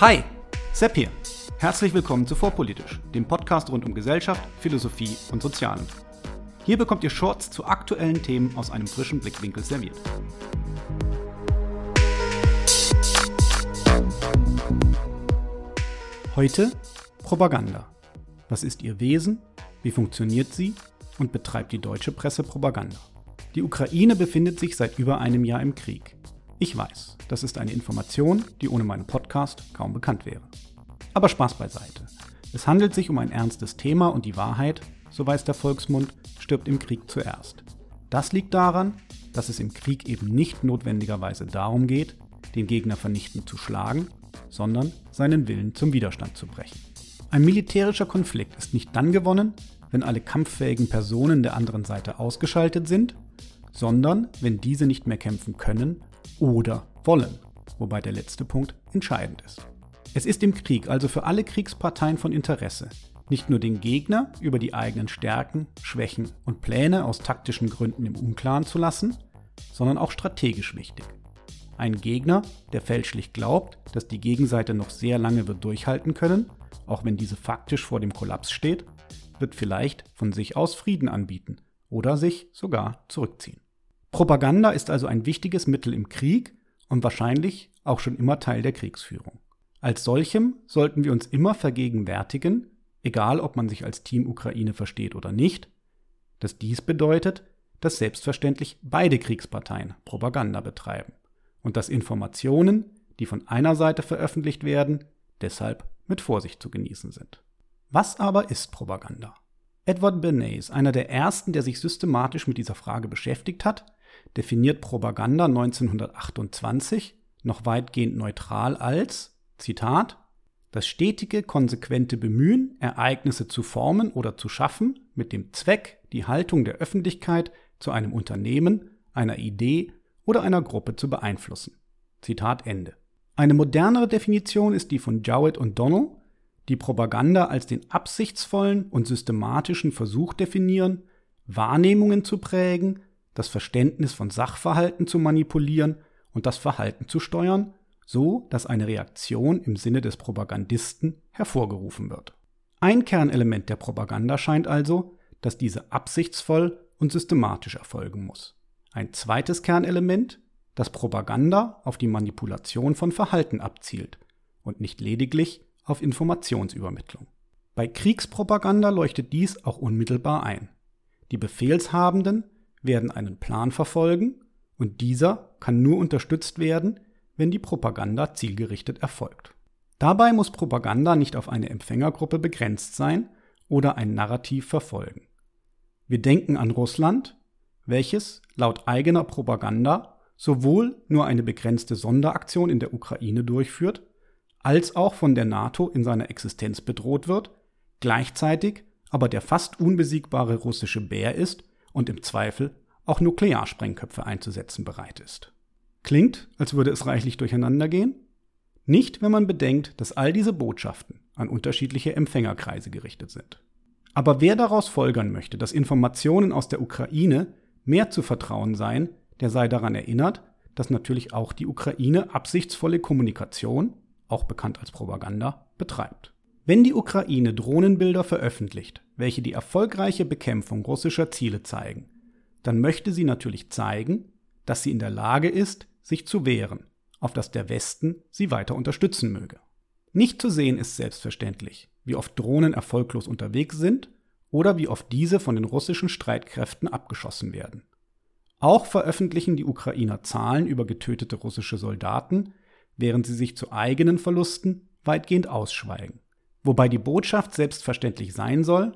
Hi, Sepp hier. Herzlich willkommen zu Vorpolitisch, dem Podcast rund um Gesellschaft, Philosophie und Sozialen. Hier bekommt ihr Shorts zu aktuellen Themen aus einem frischen Blickwinkel serviert. Heute Propaganda. Was ist ihr Wesen? Wie funktioniert sie? Und betreibt die deutsche Presse Propaganda? Die Ukraine befindet sich seit über einem Jahr im Krieg. Ich weiß, das ist eine Information, die ohne meinen Podcast kaum bekannt wäre. Aber Spaß beiseite. Es handelt sich um ein ernstes Thema und die Wahrheit, so weiß der Volksmund, stirbt im Krieg zuerst. Das liegt daran, dass es im Krieg eben nicht notwendigerweise darum geht, den Gegner vernichtend zu schlagen, sondern seinen Willen zum Widerstand zu brechen. Ein militärischer Konflikt ist nicht dann gewonnen, wenn alle kampffähigen Personen der anderen Seite ausgeschaltet sind, sondern wenn diese nicht mehr kämpfen können oder wollen, wobei der letzte Punkt entscheidend ist. Es ist im Krieg also für alle Kriegsparteien von Interesse, nicht nur den Gegner über die eigenen Stärken, Schwächen und Pläne aus taktischen Gründen im Unklaren zu lassen, sondern auch strategisch wichtig. Ein Gegner, der fälschlich glaubt, dass die Gegenseite noch sehr lange wird durchhalten können, auch wenn diese faktisch vor dem Kollaps steht, wird vielleicht von sich aus Frieden anbieten oder sich sogar zurückziehen. Propaganda ist also ein wichtiges Mittel im Krieg und wahrscheinlich auch schon immer Teil der Kriegsführung. Als solchem sollten wir uns immer vergegenwärtigen, egal ob man sich als Team Ukraine versteht oder nicht, dass dies bedeutet, dass selbstverständlich beide Kriegsparteien Propaganda betreiben und dass Informationen, die von einer Seite veröffentlicht werden, deshalb mit Vorsicht zu genießen sind. Was aber ist Propaganda? Edward Bernays, einer der ersten, der sich systematisch mit dieser Frage beschäftigt hat, definiert Propaganda 1928 noch weitgehend neutral als, Zitat, das stetige, konsequente Bemühen, Ereignisse zu formen oder zu schaffen, mit dem Zweck, die Haltung der Öffentlichkeit zu einem Unternehmen, einer Idee oder einer Gruppe zu beeinflussen. Zitat Ende. Eine modernere Definition ist die von Jowett und Donnell, die Propaganda als den absichtsvollen und systematischen Versuch definieren, Wahrnehmungen zu prägen, das Verständnis von Sachverhalten zu manipulieren und das Verhalten zu steuern, so dass eine Reaktion im Sinne des Propagandisten hervorgerufen wird. Ein Kernelement der Propaganda scheint also, dass diese absichtsvoll und systematisch erfolgen muss. Ein zweites Kernelement, dass Propaganda auf die Manipulation von Verhalten abzielt und nicht lediglich auf Informationsübermittlung. Bei Kriegspropaganda leuchtet dies auch unmittelbar ein. Die Befehlshabenden werden einen Plan verfolgen und dieser kann nur unterstützt werden, wenn die Propaganda zielgerichtet erfolgt. Dabei muss Propaganda nicht auf eine Empfängergruppe begrenzt sein oder ein Narrativ verfolgen. Wir denken an Russland, welches laut eigener Propaganda sowohl nur eine begrenzte Sonderaktion in der Ukraine durchführt, als auch von der NATO in seiner Existenz bedroht wird, gleichzeitig aber der fast unbesiegbare russische Bär ist und im Zweifel auch Nuklearsprengköpfe einzusetzen bereit ist. Klingt, als würde es reichlich durcheinander gehen? Nicht, wenn man bedenkt, dass all diese Botschaften an unterschiedliche Empfängerkreise gerichtet sind. Aber wer daraus folgern möchte, dass Informationen aus der Ukraine mehr zu vertrauen seien, der sei daran erinnert, dass natürlich auch die Ukraine absichtsvolle Kommunikation, auch bekannt als Propaganda, betreibt. Wenn die Ukraine Drohnenbilder veröffentlicht, welche die erfolgreiche Bekämpfung russischer Ziele zeigen, dann möchte sie natürlich zeigen, dass sie in der Lage ist, sich zu wehren, auf dass der Westen sie weiter unterstützen möge. Nicht zu sehen ist selbstverständlich, wie oft Drohnen erfolglos unterwegs sind oder wie oft diese von den russischen Streitkräften abgeschossen werden. Auch veröffentlichen die Ukrainer Zahlen über getötete russische Soldaten, während sie sich zu eigenen Verlusten weitgehend ausschweigen. Wobei die Botschaft selbstverständlich sein soll,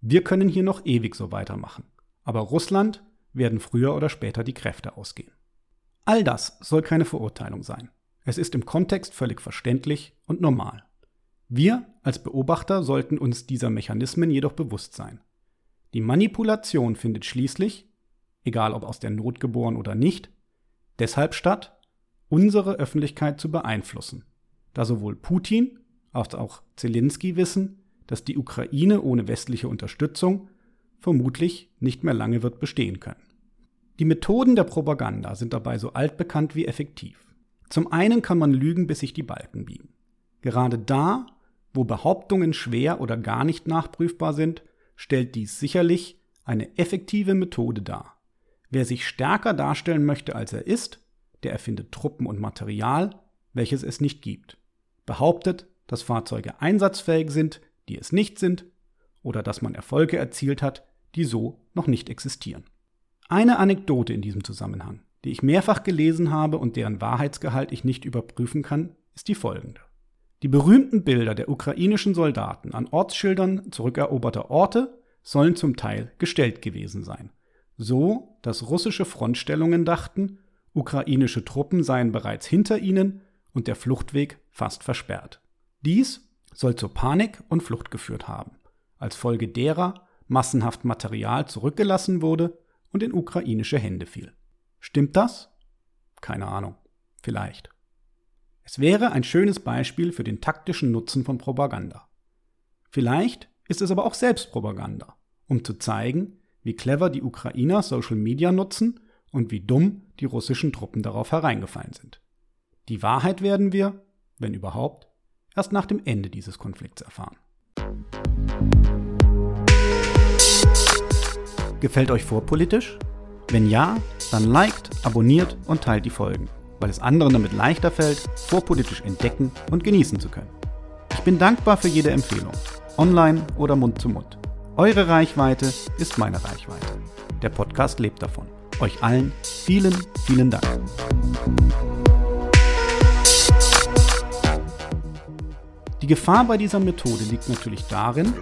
wir können hier noch ewig so weitermachen. Aber Russland werden früher oder später die Kräfte ausgehen. All das soll keine Verurteilung sein. Es ist im Kontext völlig verständlich und normal. Wir als Beobachter sollten uns dieser Mechanismen jedoch bewusst sein. Die Manipulation findet schließlich, egal ob aus der Not geboren oder nicht, deshalb statt, unsere Öffentlichkeit zu beeinflussen, da sowohl Putin als auch Zelensky wissen, dass die Ukraine ohne westliche Unterstützung vermutlich nicht mehr lange wird bestehen können. Die Methoden der Propaganda sind dabei so altbekannt wie effektiv. Zum einen kann man lügen, bis sich die Balken biegen. Gerade da, wo Behauptungen schwer oder gar nicht nachprüfbar sind, stellt dies sicherlich eine effektive Methode dar. Wer sich stärker darstellen möchte, als er ist, der erfindet Truppen und Material, welches es nicht gibt. Behauptet, dass Fahrzeuge einsatzfähig sind, die es nicht sind, oder dass man Erfolge erzielt hat, die so noch nicht existieren. Eine Anekdote in diesem Zusammenhang, die ich mehrfach gelesen habe und deren Wahrheitsgehalt ich nicht überprüfen kann, ist die folgende. Die berühmten Bilder der ukrainischen Soldaten an Ortsschildern zurückeroberter Orte sollen zum Teil gestellt gewesen sein. So, dass russische Frontstellungen dachten, ukrainische Truppen seien bereits hinter ihnen und der Fluchtweg fast versperrt. Dies soll zur Panik und Flucht geführt haben, als Folge derer massenhaft Material zurückgelassen wurde und in ukrainische Hände fiel. Stimmt das? Keine Ahnung. Vielleicht. Es wäre ein schönes Beispiel für den taktischen Nutzen von Propaganda. Vielleicht ist es aber auch Selbstpropaganda, um zu zeigen, wie clever die Ukrainer Social Media nutzen und wie dumm die russischen Truppen darauf hereingefallen sind. Die Wahrheit werden wir, wenn überhaupt, erst nach dem Ende dieses Konflikts erfahren. Gefällt euch vorpolitisch? Wenn ja, dann liked, abonniert und teilt die Folgen, weil es anderen damit leichter fällt, vorpolitisch entdecken und genießen zu können. Ich bin dankbar für jede Empfehlung, online oder Mund zu Mund. Eure Reichweite ist meine Reichweite. Der Podcast lebt davon. Euch allen vielen, vielen Dank. Gefahr bei dieser Methode liegt natürlich darin,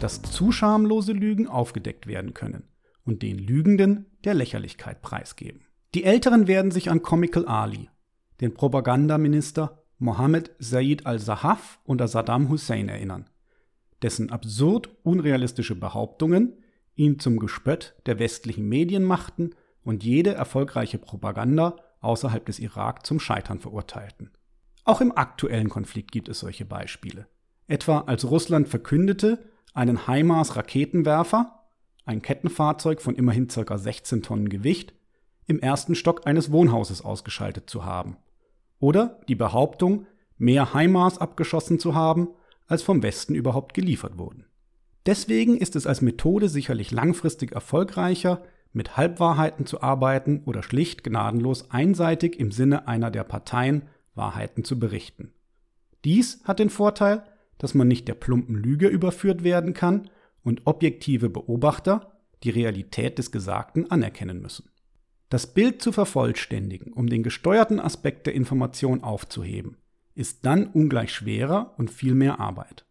dass zu schamlose Lügen aufgedeckt werden können und den Lügenden der Lächerlichkeit preisgeben. Die Älteren werden sich an Comical Ali, den Propagandaminister Mohammed Said al-Sahaf unter Saddam Hussein erinnern, dessen absurd unrealistische Behauptungen ihn zum Gespött der westlichen Medien machten und jede erfolgreiche Propaganda außerhalb des Irak zum Scheitern verurteilten. Auch im aktuellen Konflikt gibt es solche Beispiele. Etwa als Russland verkündete, einen HIMARS-Raketenwerfer, ein Kettenfahrzeug von immerhin ca. 16 Tonnen Gewicht, im ersten Stock eines Wohnhauses ausgeschaltet zu haben. Oder die Behauptung, mehr HIMARS abgeschossen zu haben, als vom Westen überhaupt geliefert wurden. Deswegen ist es als Methode sicherlich langfristig erfolgreicher, mit Halbwahrheiten zu arbeiten oder schlicht gnadenlos einseitig im Sinne einer der Parteien Wahrheiten zu berichten. Dies hat den Vorteil, dass man nicht der plumpen Lüge überführt werden kann und objektive Beobachter die Realität des Gesagten anerkennen müssen. Das Bild zu vervollständigen, um den gesteuerten Aspekt der Information aufzuheben, ist dann ungleich schwerer und viel mehr Arbeit.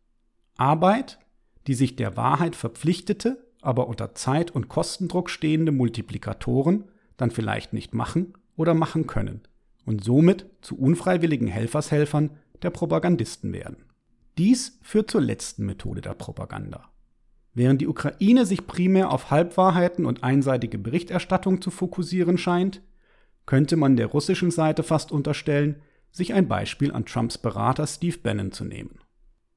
Arbeit, die sich der Wahrheit verpflichtete, aber unter Zeit- und Kostendruck stehende Multiplikatoren dann vielleicht nicht machen oder machen können und somit zu unfreiwilligen Helfershelfern der Propagandisten werden. Dies führt zur letzten Methode der Propaganda. Während die Ukraine sich primär auf Halbwahrheiten und einseitige Berichterstattung zu fokussieren scheint, könnte man der russischen Seite fast unterstellen, sich ein Beispiel an Trumps Berater Steve Bannon zu nehmen.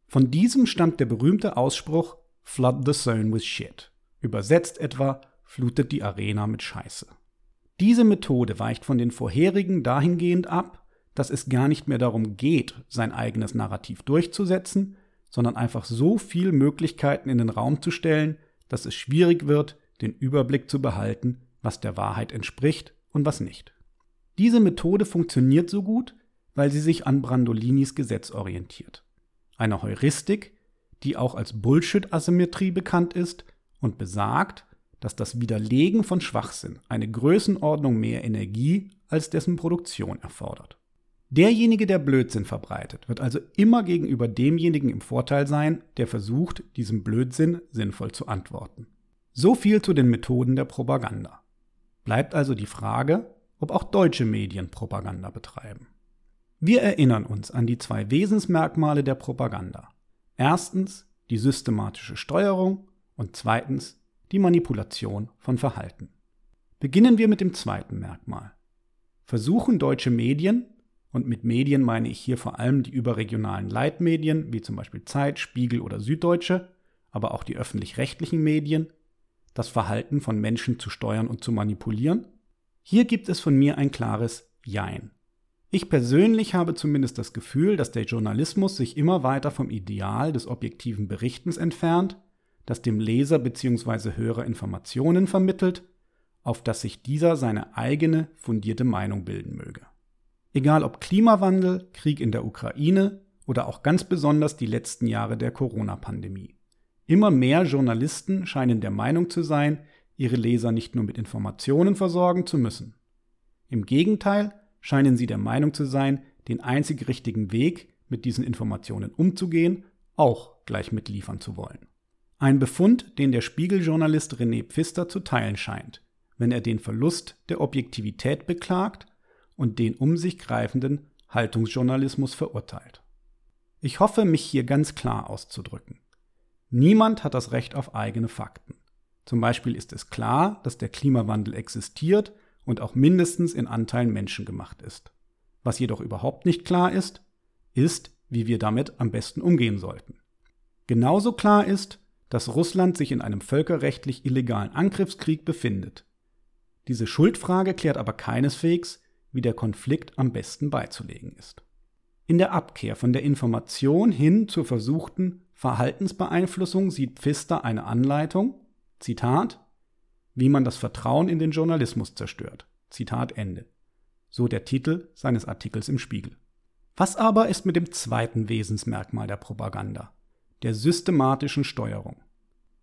Von diesem stammt der berühmte Ausspruch Flood the zone with shit. Übersetzt etwa, flutet die Arena mit Scheiße. Diese Methode weicht von den vorherigen dahingehend ab, dass es gar nicht mehr darum geht, sein eigenes Narrativ durchzusetzen, sondern einfach so viel Möglichkeiten in den Raum zu stellen, dass es schwierig wird, den Überblick zu behalten, was der Wahrheit entspricht und was nicht. Diese Methode funktioniert so gut, weil sie sich an Brandolinis Gesetz orientiert. Eine Heuristik, die auch als Bullshit-Asymmetrie bekannt ist und besagt, dass das Widerlegen von Schwachsinn eine Größenordnung mehr Energie als dessen Produktion erfordert. Derjenige, der Blödsinn verbreitet, wird also immer gegenüber demjenigen im Vorteil sein, der versucht, diesem Blödsinn sinnvoll zu antworten. So viel zu den Methoden der Propaganda. Bleibt also die Frage, ob auch deutsche Medien Propaganda betreiben. Wir erinnern uns an die zwei Wesensmerkmale der Propaganda. Erstens die systematische Steuerung und zweitens die Manipulation von Verhalten. Beginnen wir mit dem zweiten Merkmal. Versuchen deutsche Medien, und mit Medien meine ich hier vor allem die überregionalen Leitmedien, wie zum Beispiel Zeit, Spiegel oder Süddeutsche, aber auch die öffentlich-rechtlichen Medien, das Verhalten von Menschen zu steuern und zu manipulieren? Hier gibt es von mir ein klares Jein. Ich persönlich habe zumindest das Gefühl, dass der Journalismus sich immer weiter vom Ideal des objektiven Berichtens entfernt, das dem Leser bzw. Hörer Informationen vermittelt, auf das sich dieser seine eigene fundierte Meinung bilden möge. Egal ob Klimawandel, Krieg in der Ukraine oder auch ganz besonders die letzten Jahre der Corona-Pandemie. Immer mehr Journalisten scheinen der Meinung zu sein, ihre Leser nicht nur mit Informationen versorgen zu müssen. Im Gegenteil scheinen sie der Meinung zu sein, den einzig richtigen Weg, mit diesen Informationen umzugehen, auch gleich mitliefern zu wollen. Ein Befund, den der Spiegeljournalist René Pfister zu teilen scheint, wenn er den Verlust der Objektivität beklagt und den um sich greifenden Haltungsjournalismus verurteilt. Ich hoffe, mich hier ganz klar auszudrücken. Niemand hat das Recht auf eigene Fakten. Zum Beispiel ist es klar, dass der Klimawandel existiert und auch mindestens in Anteilen menschengemacht ist. Was jedoch überhaupt nicht klar ist, ist, wie wir damit am besten umgehen sollten. Genauso klar ist, dass Russland sich in einem völkerrechtlich illegalen Angriffskrieg befindet. Diese Schuldfrage klärt aber keineswegs, wie der Konflikt am besten beizulegen ist. In der Abkehr von der Information hin zur versuchten Verhaltensbeeinflussung sieht Pfister eine Anleitung, Zitat, wie man das Vertrauen in den Journalismus zerstört. Zitat Ende. So der Titel seines Artikels im Spiegel. Was aber ist mit dem zweiten Wesensmerkmal der Propaganda, der systematischen Steuerung?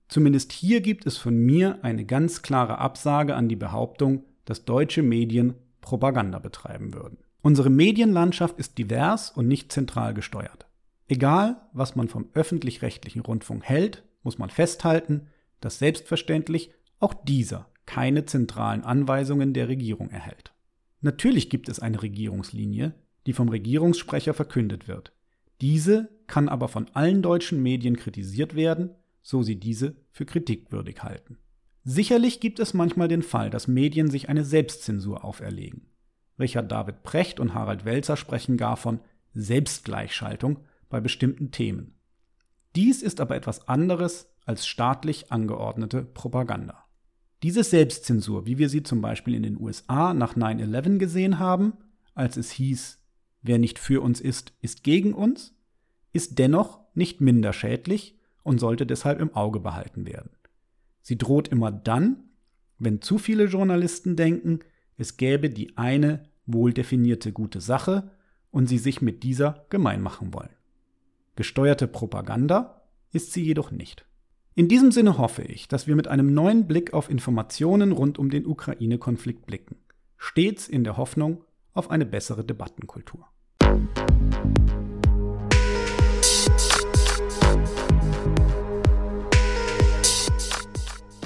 Zumindest hier gibt es von mir eine ganz klare Absage an die Behauptung, dass deutsche Medien Propaganda betreiben würden. Unsere Medienlandschaft ist divers und nicht zentral gesteuert. Egal, was man vom öffentlich-rechtlichen Rundfunk hält, muss man festhalten, dass selbstverständlich auch dieser keine zentralen Anweisungen der Regierung erhält. Natürlich gibt es eine Regierungslinie, die vom Regierungssprecher verkündet wird. Diese kann aber von allen deutschen Medien kritisiert werden, so sie diese für kritikwürdig halten. Sicherlich gibt es manchmal den Fall, dass Medien sich eine Selbstzensur auferlegen. Richard David Precht und Harald Welzer sprechen gar von Selbstgleichschaltung bei bestimmten Themen. Dies ist aber etwas anderes als staatlich angeordnete Propaganda. Diese Selbstzensur, wie wir sie zum Beispiel in den USA nach 9-11 gesehen haben, als es hieß, wer nicht für uns ist, ist gegen uns, ist dennoch nicht minder schädlich und sollte deshalb im Auge behalten werden. Sie droht immer dann, wenn zu viele Journalisten denken, es gäbe die eine wohl definierte gute Sache und sie sich mit dieser gemein machen wollen. Gesteuerte Propaganda ist sie jedoch nicht. In diesem Sinne hoffe ich, dass wir mit einem neuen Blick auf Informationen rund um den Ukraine-Konflikt blicken, stets in der Hoffnung auf eine bessere Debattenkultur.